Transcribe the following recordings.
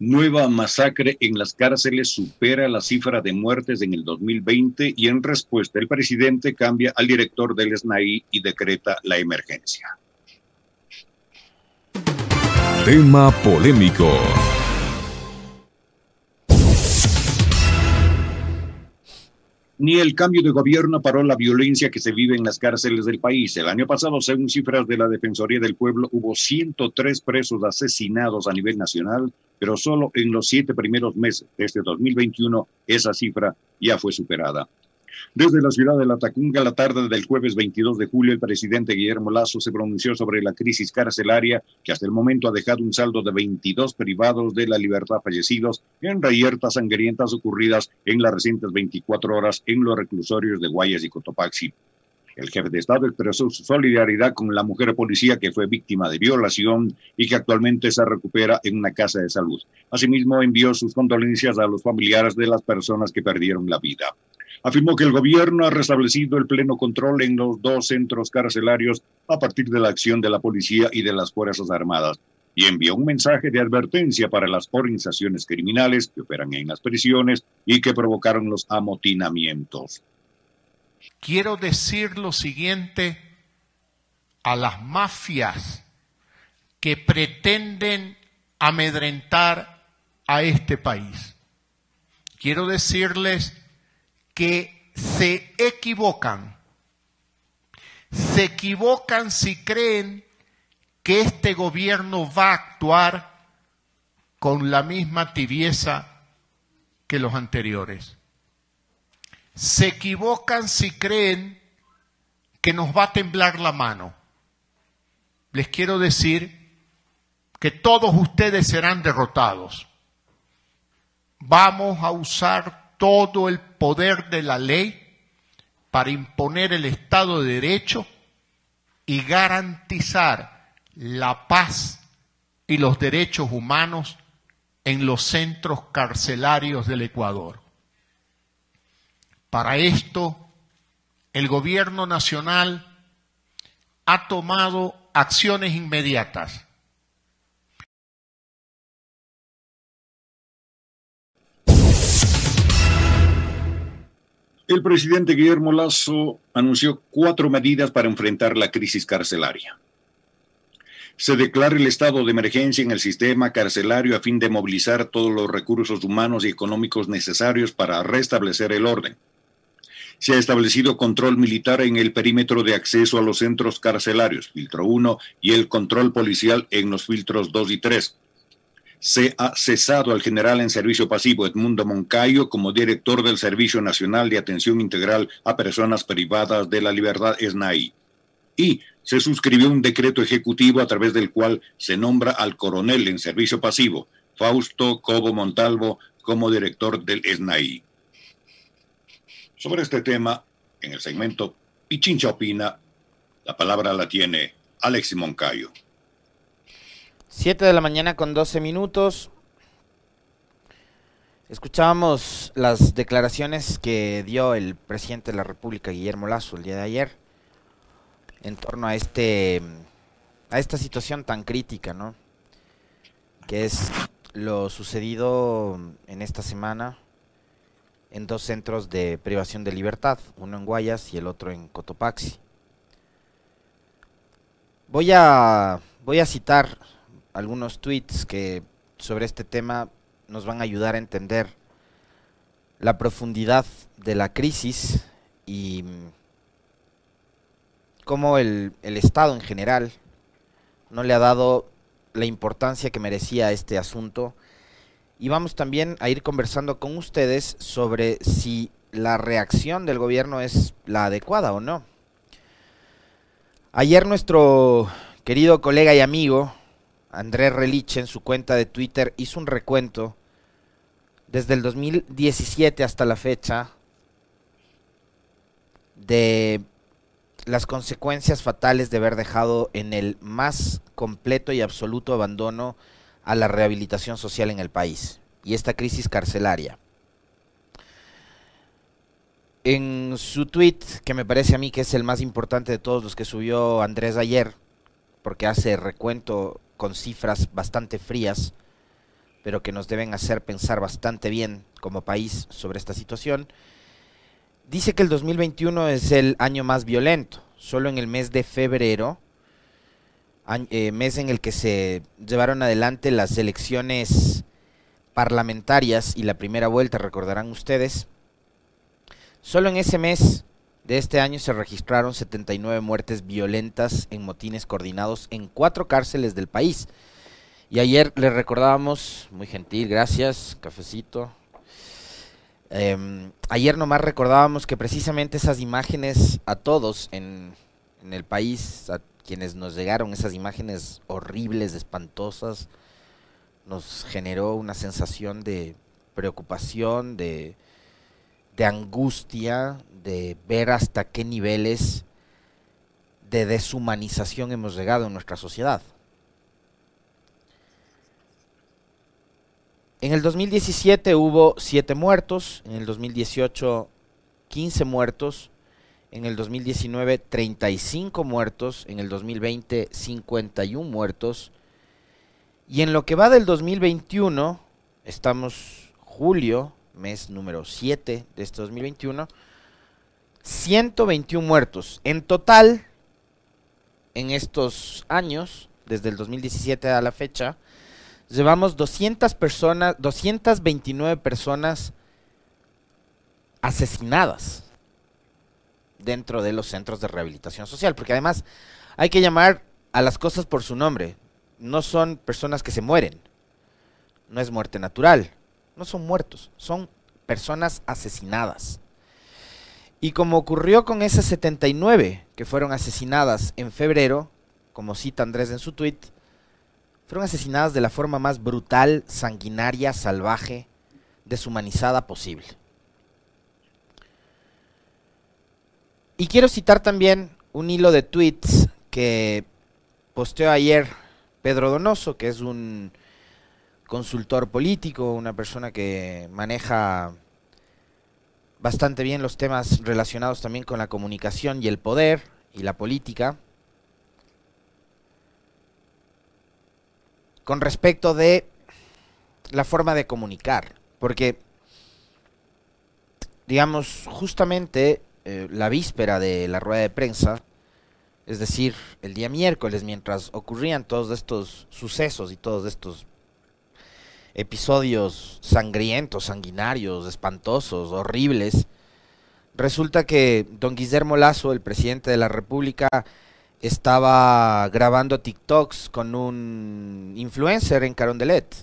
Nueva masacre en las cárceles supera la cifra de muertes en el 2020 y en respuesta el presidente cambia al director del SNAI y decreta la emergencia. Tema polémico. Ni el cambio de gobierno paró la violencia que se vive en las cárceles del país. El año pasado, según cifras de la Defensoría del Pueblo, hubo 103 presos asesinados a nivel nacional, pero solo en los siete primeros meses de este 2021 esa cifra ya fue superada. Desde la ciudad de La Tacunga, la tarde del jueves 22 de julio, el presidente Guillermo Lazo se pronunció sobre la crisis carcelaria que hasta el momento ha dejado un saldo de 22 privados de la libertad fallecidos en reyertas sangrientas ocurridas en las recientes 24 horas en los reclusorios de Guayas y Cotopaxi. El jefe de Estado expresó su solidaridad con la mujer policía que fue víctima de violación y que actualmente se recupera en una casa de salud. Asimismo, envió sus condolencias a los familiares de las personas que perdieron la vida afirmó que el gobierno ha restablecido el pleno control en los dos centros carcelarios a partir de la acción de la policía y de las Fuerzas Armadas y envió un mensaje de advertencia para las organizaciones criminales que operan en las prisiones y que provocaron los amotinamientos. Quiero decir lo siguiente a las mafias que pretenden amedrentar a este país. Quiero decirles que se equivocan. Se equivocan si creen que este gobierno va a actuar con la misma tibieza que los anteriores. Se equivocan si creen que nos va a temblar la mano. Les quiero decir que todos ustedes serán derrotados. Vamos a usar todo el poder de la ley para imponer el Estado de Derecho y garantizar la paz y los derechos humanos en los centros carcelarios del Ecuador. Para esto, el gobierno nacional ha tomado acciones inmediatas El presidente Guillermo Lazo anunció cuatro medidas para enfrentar la crisis carcelaria. Se declara el estado de emergencia en el sistema carcelario a fin de movilizar todos los recursos humanos y económicos necesarios para restablecer el orden. Se ha establecido control militar en el perímetro de acceso a los centros carcelarios, filtro 1, y el control policial en los filtros 2 y 3 se ha cesado al general en servicio pasivo Edmundo Moncayo como director del Servicio Nacional de Atención Integral a Personas Privadas de la Libertad SNAI. Y se suscribió un decreto ejecutivo a través del cual se nombra al coronel en servicio pasivo, Fausto Cobo Montalvo, como director del SNAI. Sobre este tema, en el segmento Pichincha Opina, la palabra la tiene Alexis Moncayo. 7 de la mañana con 12 minutos. Escuchábamos las declaraciones que dio el presidente de la República, Guillermo Lazo, el día de ayer, en torno a este a esta situación tan crítica, ¿no? Que es lo sucedido en esta semana en dos centros de privación de libertad, uno en Guayas y el otro en Cotopaxi. Voy a voy a citar algunos tweets que sobre este tema nos van a ayudar a entender la profundidad de la crisis y cómo el, el, Estado en general no le ha dado la importancia que merecía este asunto. Y vamos también a ir conversando con ustedes sobre si la reacción del gobierno es la adecuada o no. Ayer nuestro querido colega y amigo, Andrés Reliche en su cuenta de Twitter hizo un recuento desde el 2017 hasta la fecha de las consecuencias fatales de haber dejado en el más completo y absoluto abandono a la rehabilitación social en el país y esta crisis carcelaria. En su tweet, que me parece a mí que es el más importante de todos los que subió Andrés ayer, porque hace recuento con cifras bastante frías, pero que nos deben hacer pensar bastante bien como país sobre esta situación. Dice que el 2021 es el año más violento. Solo en el mes de febrero, eh, mes en el que se llevaron adelante las elecciones parlamentarias y la primera vuelta, recordarán ustedes, solo en ese mes de este año se registraron 79 muertes violentas en motines coordinados en cuatro cárceles del país. Y ayer le recordábamos, muy gentil, gracias, cafecito. Em, ayer nomás recordábamos que precisamente esas imágenes a todos en el país, a quienes nos llegaron esas imágenes horribles, espantosas, nos generó una sensación de preocupación, de, de angustia, de ver hasta qué niveles de deshumanización hemos llegado en nuestra sociedad. En el 2017 hubo 7 muertos, en el 2018 15 muertos, en el 2019 35 muertos, en el 2020 51 muertos, y en lo que va del 2021, estamos julio, mes número 7 de este 2021, 121 muertos. En total, en estos años, desde el 2017 a la fecha, llevamos 200 personas, 229 personas asesinadas dentro de los centros de rehabilitación social, porque además hay que llamar a las cosas por su nombre. No son personas que se mueren, no es muerte natural, no son muertos, son personas asesinadas. Y como ocurrió con esas 79 que fueron asesinadas en febrero, como cita Andrés en su tweet, fueron asesinadas de la forma más brutal, sanguinaria, salvaje, deshumanizada posible. Y quiero citar también un hilo de tweets que posteó ayer Pedro Donoso, que es un consultor político, una persona que maneja bastante bien los temas relacionados también con la comunicación y el poder y la política. Con respecto de la forma de comunicar, porque, digamos, justamente eh, la víspera de la rueda de prensa, es decir, el día miércoles, mientras ocurrían todos estos sucesos y todos estos episodios sangrientos, sanguinarios, espantosos, horribles, resulta que don Guillermo Lazo, el presidente de la República, estaba grabando TikToks con un influencer en Carondelet.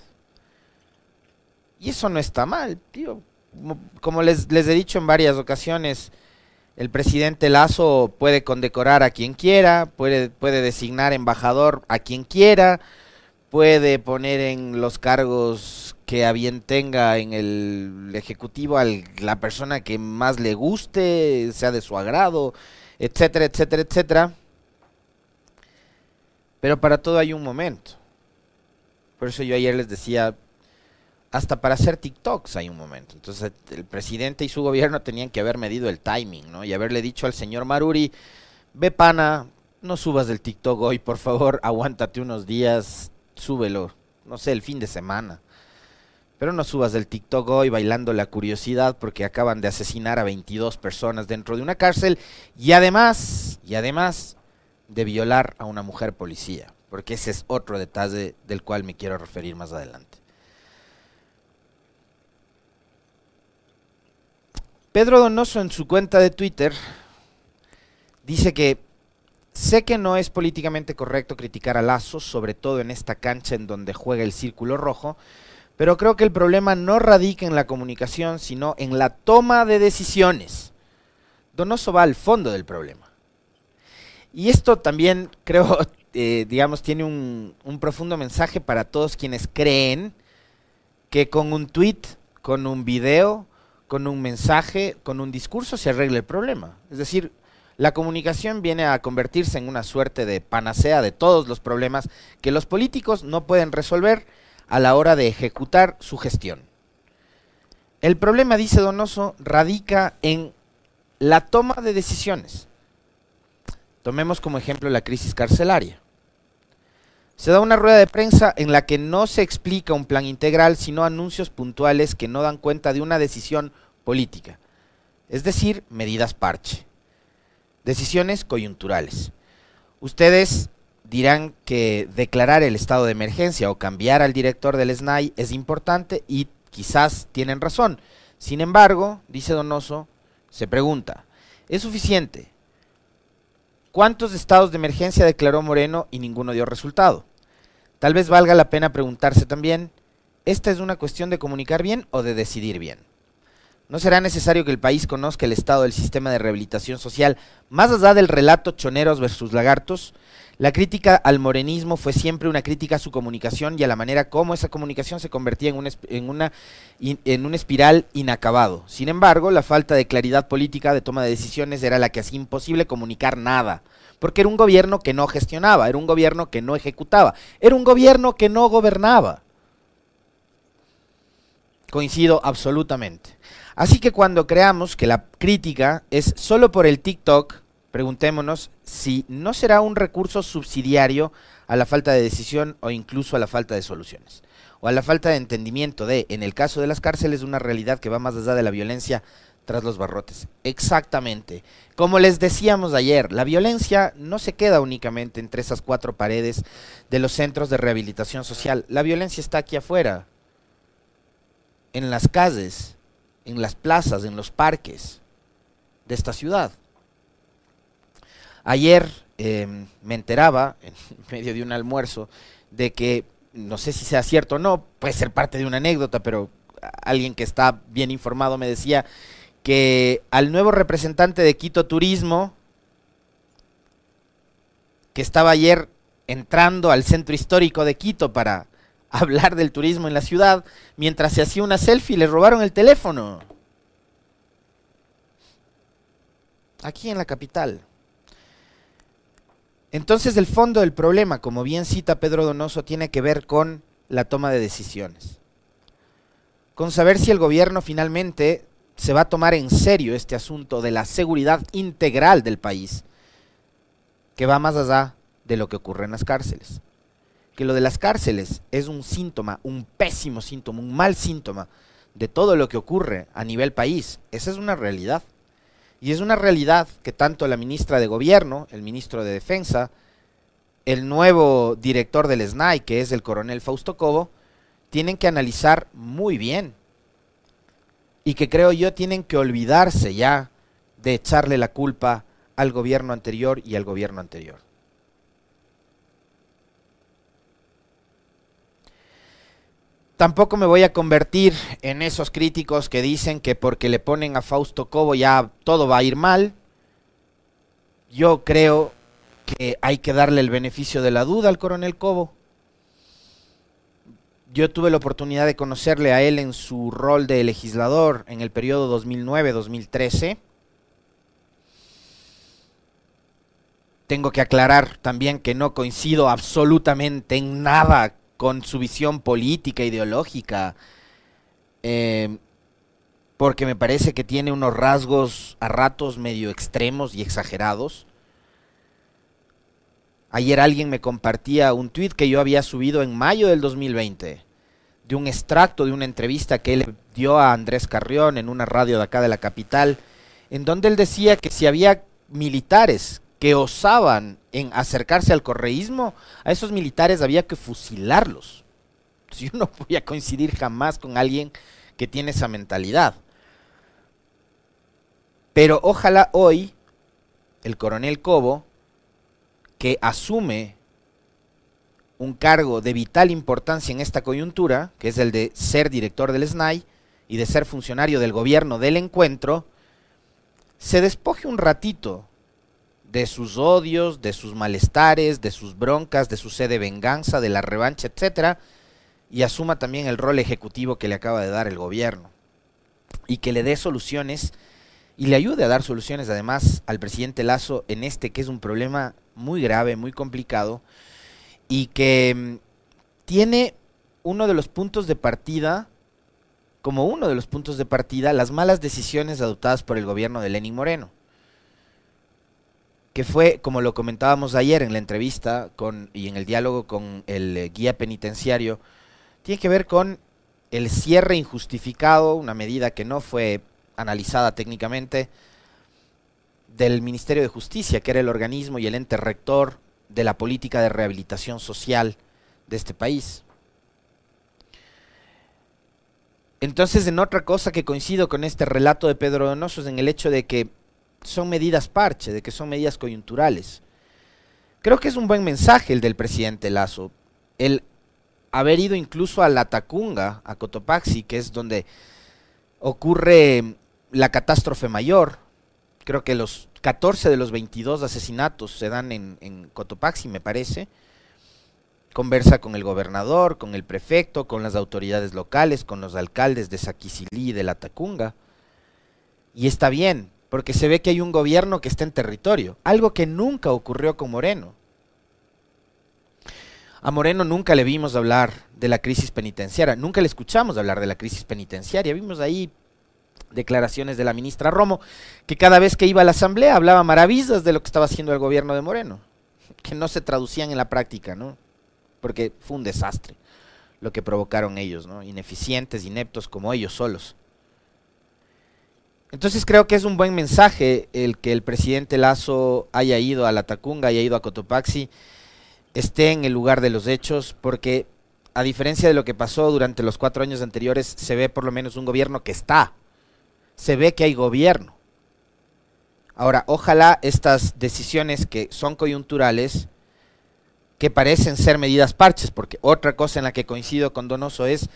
Y eso no está mal, tío. Como les, les he dicho en varias ocasiones, el presidente Lazo puede condecorar a quien quiera, puede, puede designar embajador a quien quiera, puede poner en los cargos que a bien tenga en el ejecutivo a la persona que más le guste, sea de su agrado, etcétera, etcétera, etcétera. Pero para todo hay un momento. Por eso yo ayer les decía, hasta para hacer TikToks hay un momento. Entonces el presidente y su gobierno tenían que haber medido el timing, ¿no? Y haberle dicho al señor Maruri, ve pana, no subas del TikTok hoy, por favor, aguántate unos días, súbelo, no sé, el fin de semana. Pero no subas del TikTok hoy bailando la curiosidad porque acaban de asesinar a 22 personas dentro de una cárcel y además, y además de violar a una mujer policía, porque ese es otro detalle del cual me quiero referir más adelante. Pedro Donoso en su cuenta de Twitter dice que Sé que no es políticamente correcto criticar a Lazo, sobre todo en esta cancha en donde juega el círculo rojo, pero creo que el problema no radica en la comunicación, sino en la toma de decisiones. Donoso va al fondo del problema. Y esto también creo, eh, digamos, tiene un, un profundo mensaje para todos quienes creen que con un tweet, con un video, con un mensaje, con un discurso se arregla el problema. Es decir, la comunicación viene a convertirse en una suerte de panacea de todos los problemas que los políticos no pueden resolver a la hora de ejecutar su gestión. El problema, dice Donoso, radica en la toma de decisiones. Tomemos como ejemplo la crisis carcelaria. Se da una rueda de prensa en la que no se explica un plan integral, sino anuncios puntuales que no dan cuenta de una decisión política, es decir, medidas parche, decisiones coyunturales. Ustedes dirán que declarar el estado de emergencia o cambiar al director del SNAI es importante y quizás tienen razón. Sin embargo, dice Donoso, se pregunta, ¿es suficiente? ¿Cuántos estados de emergencia declaró Moreno y ninguno dio resultado? Tal vez valga la pena preguntarse también, ¿esta es una cuestión de comunicar bien o de decidir bien? ¿No será necesario que el país conozca el estado del sistema de rehabilitación social más allá del relato choneros versus lagartos? La crítica al morenismo fue siempre una crítica a su comunicación y a la manera como esa comunicación se convertía en, una, en, una, en un espiral inacabado. Sin embargo, la falta de claridad política de toma de decisiones era la que hacía imposible comunicar nada, porque era un gobierno que no gestionaba, era un gobierno que no ejecutaba, era un gobierno que no gobernaba. Coincido absolutamente. Así que cuando creamos que la crítica es solo por el TikTok, preguntémonos si no será un recurso subsidiario a la falta de decisión o incluso a la falta de soluciones, o a la falta de entendimiento de, en el caso de las cárceles, una realidad que va más allá de la violencia tras los barrotes. Exactamente. Como les decíamos ayer, la violencia no se queda únicamente entre esas cuatro paredes de los centros de rehabilitación social. La violencia está aquí afuera, en las calles, en las plazas, en los parques de esta ciudad. Ayer em, me enteraba, en medio de un almuerzo, de que, no sé si sea cierto o no, puede ser parte de una anécdota, pero alguien que está bien informado me decía que al nuevo representante de Quito Turismo, que estaba ayer entrando al centro histórico de Quito para hablar del turismo en la ciudad, mientras se hacía una selfie le robaron el teléfono. Aquí en la capital. Entonces el fondo del problema, como bien cita Pedro Donoso, tiene que ver con la toma de decisiones. Con saber si el gobierno finalmente se va a tomar en serio este asunto de la seguridad integral del país, que va más allá de lo que ocurre en las cárceles. Que lo de las cárceles es un síntoma, un pésimo síntoma, un mal síntoma de todo lo que ocurre a nivel país. Esa es una realidad. Y es una realidad que tanto la ministra de Gobierno, el ministro de Defensa, el nuevo director del SNAI, que es el coronel Fausto Cobo, tienen que analizar muy bien. Y que creo yo tienen que olvidarse ya de echarle la culpa al gobierno anterior y al gobierno anterior. Tampoco me voy a convertir en esos críticos que dicen que porque le ponen a Fausto Cobo ya todo va a ir mal. Yo creo que hay que darle el beneficio de la duda al coronel Cobo. Yo tuve la oportunidad de conocerle a él en su rol de legislador en el periodo 2009-2013. Tengo que aclarar también que no coincido absolutamente en nada con su visión política, ideológica, eh, porque me parece que tiene unos rasgos a ratos medio extremos y exagerados. Ayer alguien me compartía un tuit que yo había subido en mayo del 2020, de un extracto de una entrevista que él dio a Andrés Carrión en una radio de acá de la capital, en donde él decía que si había militares que osaban en acercarse al correísmo, a esos militares había que fusilarlos. Yo no voy a coincidir jamás con alguien que tiene esa mentalidad. Pero ojalá hoy el coronel Cobo, que asume un cargo de vital importancia en esta coyuntura, que es el de ser director del SNAI y de ser funcionario del gobierno del encuentro, se despoje un ratito de sus odios, de sus malestares, de sus broncas, de su sed de venganza, de la revancha, etcétera, y asuma también el rol ejecutivo que le acaba de dar el gobierno y que le dé soluciones y le ayude a dar soluciones además al presidente Lazo en este que es un problema muy grave, muy complicado y que mm, tiene uno de los puntos de partida como uno de los puntos de partida las malas decisiones adoptadas por el gobierno de Lenín Moreno. Que fue, como lo comentábamos ayer en la entrevista con, y en el diálogo con el eh, guía penitenciario, tiene que ver con el cierre injustificado, una medida que no fue analizada técnicamente, del Ministerio de Justicia, que era el organismo y el ente rector de la política de rehabilitación social de este país. Entonces, en otra cosa que coincido con este relato de Pedro Donoso es en el hecho de que son medidas parche, de que son medidas coyunturales. Creo que es un buen mensaje el del presidente Lazo, el haber ido incluso a La Tacunga, a Cotopaxi, que es donde ocurre la catástrofe mayor. Creo que los 14 de los 22 asesinatos se dan en, en Cotopaxi, me parece conversa con el gobernador, con el prefecto, con las autoridades locales, con los alcaldes de Saquisilí y de La Tacunga. Y está bien, porque se ve que hay un gobierno que está en territorio, algo que nunca ocurrió con Moreno. A Moreno nunca le vimos hablar de la crisis penitenciaria, nunca le escuchamos hablar de la crisis penitenciaria. Vimos ahí declaraciones de la ministra Romo, que cada vez que iba a la asamblea hablaba maravillas de lo que estaba haciendo el gobierno de Moreno, que no se traducían en la práctica, ¿no? porque fue un desastre lo que provocaron ellos, ¿no? Ineficientes, ineptos como ellos solos. Entonces creo que es un buen mensaje el que el presidente Lazo haya ido a la Tacunga, haya ido a Cotopaxi, esté en el lugar de los hechos, porque a diferencia de lo que pasó durante los cuatro años anteriores, se ve por lo menos un gobierno que está, se ve que hay gobierno. Ahora, ojalá estas decisiones que son coyunturales que parecen ser medidas parches, porque otra cosa en la que coincido con Donoso es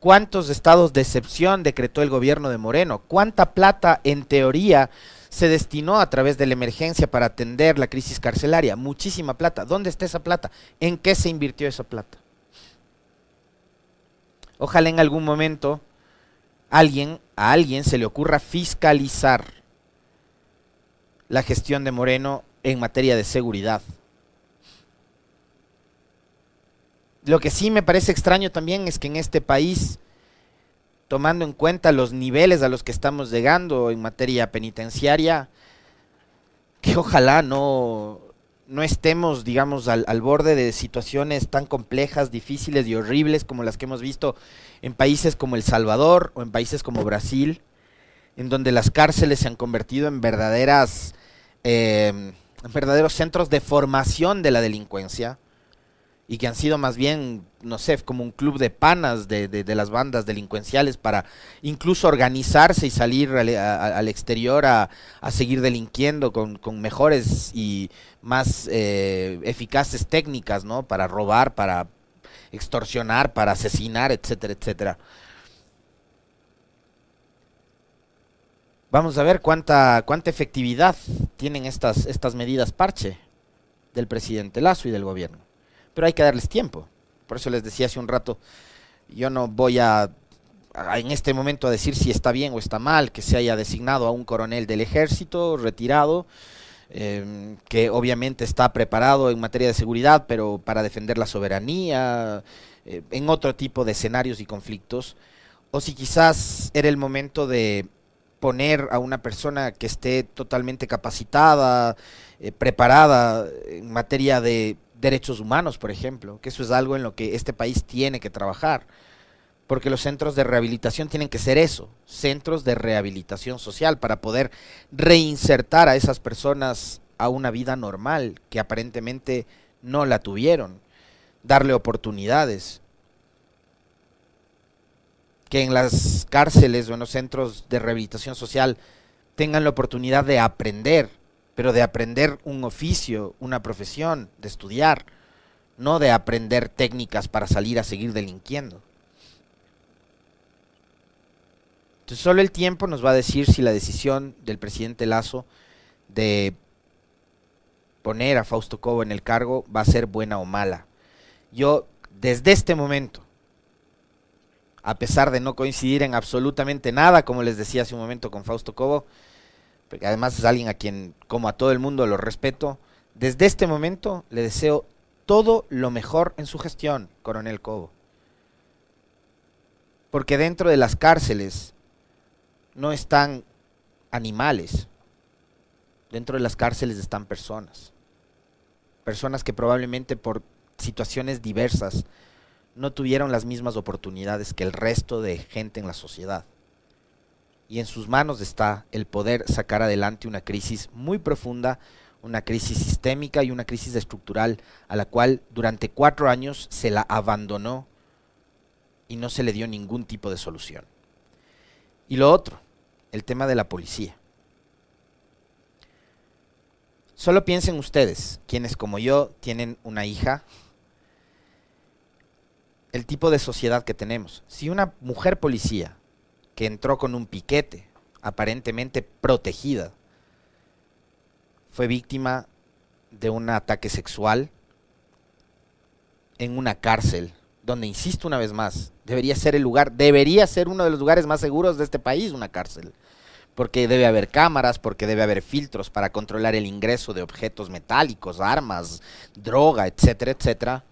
cuántos estados de excepción decretó el gobierno de Moreno, cuánta plata en teoría se destinó a través de la emergencia para atender la crisis carcelaria, muchísima plata. ¿Dónde está esa plata? ¿En qué se invirtió esa plata? Ojalá en algún momento alguien, a alguien se le ocurra fiscalizar la gestión de Moreno en materia de seguridad. Lo que sí me parece extraño también es que en este país, tomando en cuenta los niveles a los que estamos llegando en materia penitenciaria, que ojalá no, no estemos, digamos, al, borde de situaciones tan complejas, difíciles y horribles como las que hemos visto en países como El Salvador o en países como Brasil, en donde las cárceles se han convertido en verdaderas, eh, en verdaderos centros de formación de la delincuencia y que han sido más bien, no sé, como un club de panas de, las bandas delincuenciales para incluso organizarse y salir al, exterior a, seguir delinquiendo con, con, mejores y más eh, eficaces técnicas, ¿no? Para robar, para extorsionar, para asesinar, etcétera, etcétera. Vamos a ver cuánta, cuánta efectividad tienen estas, estas medidas parche del presidente Lazo y del gobierno pero hay que darles tiempo. Por eso les decía hace un rato, yo no voy a, en este momento a decir si está bien o está mal que se haya designado a un coronel del ejército retirado, eh, que obviamente está preparado en materia de seguridad, pero para defender la soberanía, eh, en otro tipo de escenarios y conflictos, o si quizás era el momento de poner a una persona que esté totalmente capacitada, eh, preparada en materia de derechos humanos, por ejemplo, que eso es algo en lo que este país tiene que trabajar, porque los centros de rehabilitación tienen que ser eso, centros de rehabilitación social, para poder reinsertar a esas personas a una vida normal, que aparentemente no la tuvieron, darle oportunidades, que en las cárceles o en los centros de rehabilitación social tengan la oportunidad de aprender, pero de aprender un oficio, una profesión, de estudiar, no de aprender técnicas para salir a seguir delinquiendo. Entonces solo el tiempo nos va a decir si la decisión del presidente Lazo de poner a Fausto Cobo en el cargo va a ser buena o mala. Yo, desde este momento, a pesar de no coincidir en absolutamente nada, como les decía hace un momento con Fausto Cobo, además es alguien a quien, como a todo el mundo, lo respeto. Desde este momento le deseo todo lo mejor en su gestión, coronel Cobo. Porque dentro de las cárceles no están animales, Dentro de las cárceles están personas. Personas que probablemente por situaciones diversas no tuvieron las mismas oportunidades que el resto de gente en la sociedad. Y en sus manos está el poder sacar adelante una crisis muy profunda, una crisis sistémica y una crisis estructural a la cual durante cuatro años se la abandonó y no se le dio ningún tipo de solución. Y lo otro, el tema de la policía. Solo piensen ustedes, quienes como yo tienen una hija, el tipo de sociedad que tenemos. Si una mujer policía que entró con un piquete, aparentemente protegida, fue víctima de un ataque sexual en una cárcel, donde, insisto una vez más, debería ser el lugar, debería ser uno de los lugares más seguros de este país, una cárcel. Porque debe haber cámaras, porque debe haber filtros para controlar el ingreso de objetos metálicos, armas, droga, etcétera, etcétera.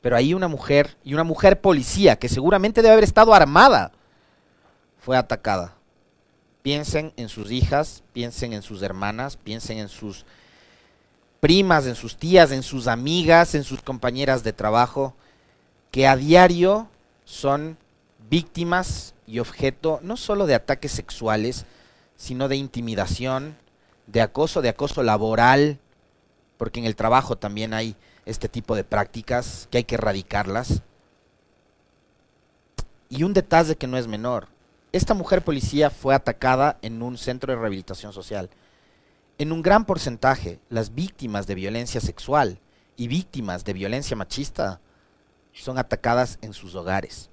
Pero ahí una mujer, y una mujer policía, que seguramente debe haber estado armada, fue atacada. Piensen en sus hijas, piensen en sus hermanas, piensen en sus primas, en sus tías, en sus amigas, en sus compañeras de trabajo, que a diario son víctimas y objeto no solo de ataques sexuales, sino de intimidación, de acoso, de acoso laboral, porque en el trabajo también hay este tipo de prácticas que hay que erradicarlas. Y un detalle que no es menor, esta mujer policía fue atacada en un centro de rehabilitación social. En un gran porcentaje, las víctimas de violencia sexual y víctimas de violencia machista son atacadas en sus hogares.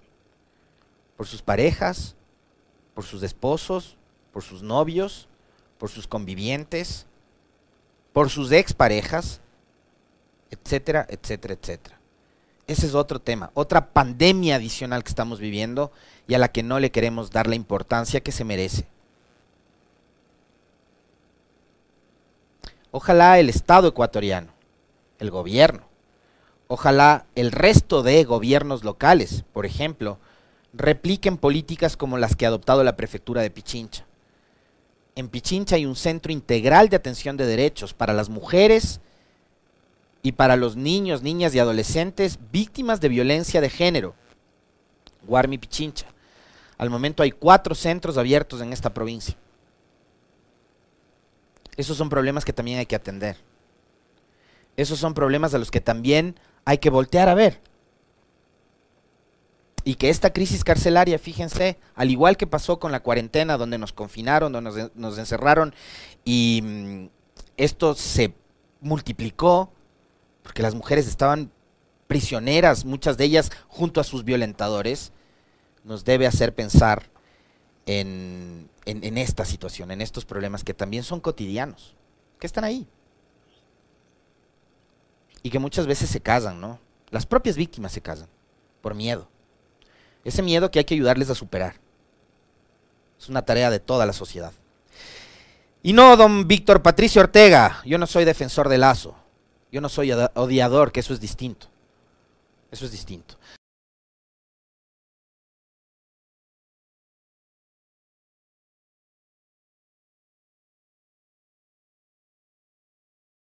Por sus parejas, por sus esposos, por sus novios, por sus convivientes, por sus exparejas, etcétera, etcétera, etcétera. Ese es otro tema, otra pandemia adicional que estamos viviendo y a la que no le queremos dar la importancia que se merece. Ojalá el Estado ecuatoriano, el gobierno, ojalá el resto de gobiernos locales, por ejemplo, repliquen políticas como las que ha adoptado la prefectura de Pichincha. En Pichincha hay un centro integral de atención de derechos para las mujeres y para los niños, niñas y adolescentes víctimas de violencia de género. Guarmi Pichincha. Al momento hay cuatro centros abiertos en esta provincia. Esos son problemas que también hay que atender. Esos son problemas a los que también hay que voltear a ver. Y que esta crisis carcelaria, fíjense, al igual que pasó con la cuarentena, donde nos confinaron, donde nos, nos encerraron, y mm, esto se multiplicó, porque las mujeres estaban prisioneras, muchas de ellas junto a sus violentadores, nos debe hacer pensar en, esta situación, en estos problemas que también son cotidianos, que están ahí. Y que muchas veces se casan, ¿no? Las propias víctimas se casan, por miedo. Ese miedo que hay que ayudarles a superar. Es una tarea de toda la sociedad. Y no, don Víctor Patricio Ortega, yo no soy defensor de Lazo. Yo no soy odiador, que eso es distinto. Eso es distinto.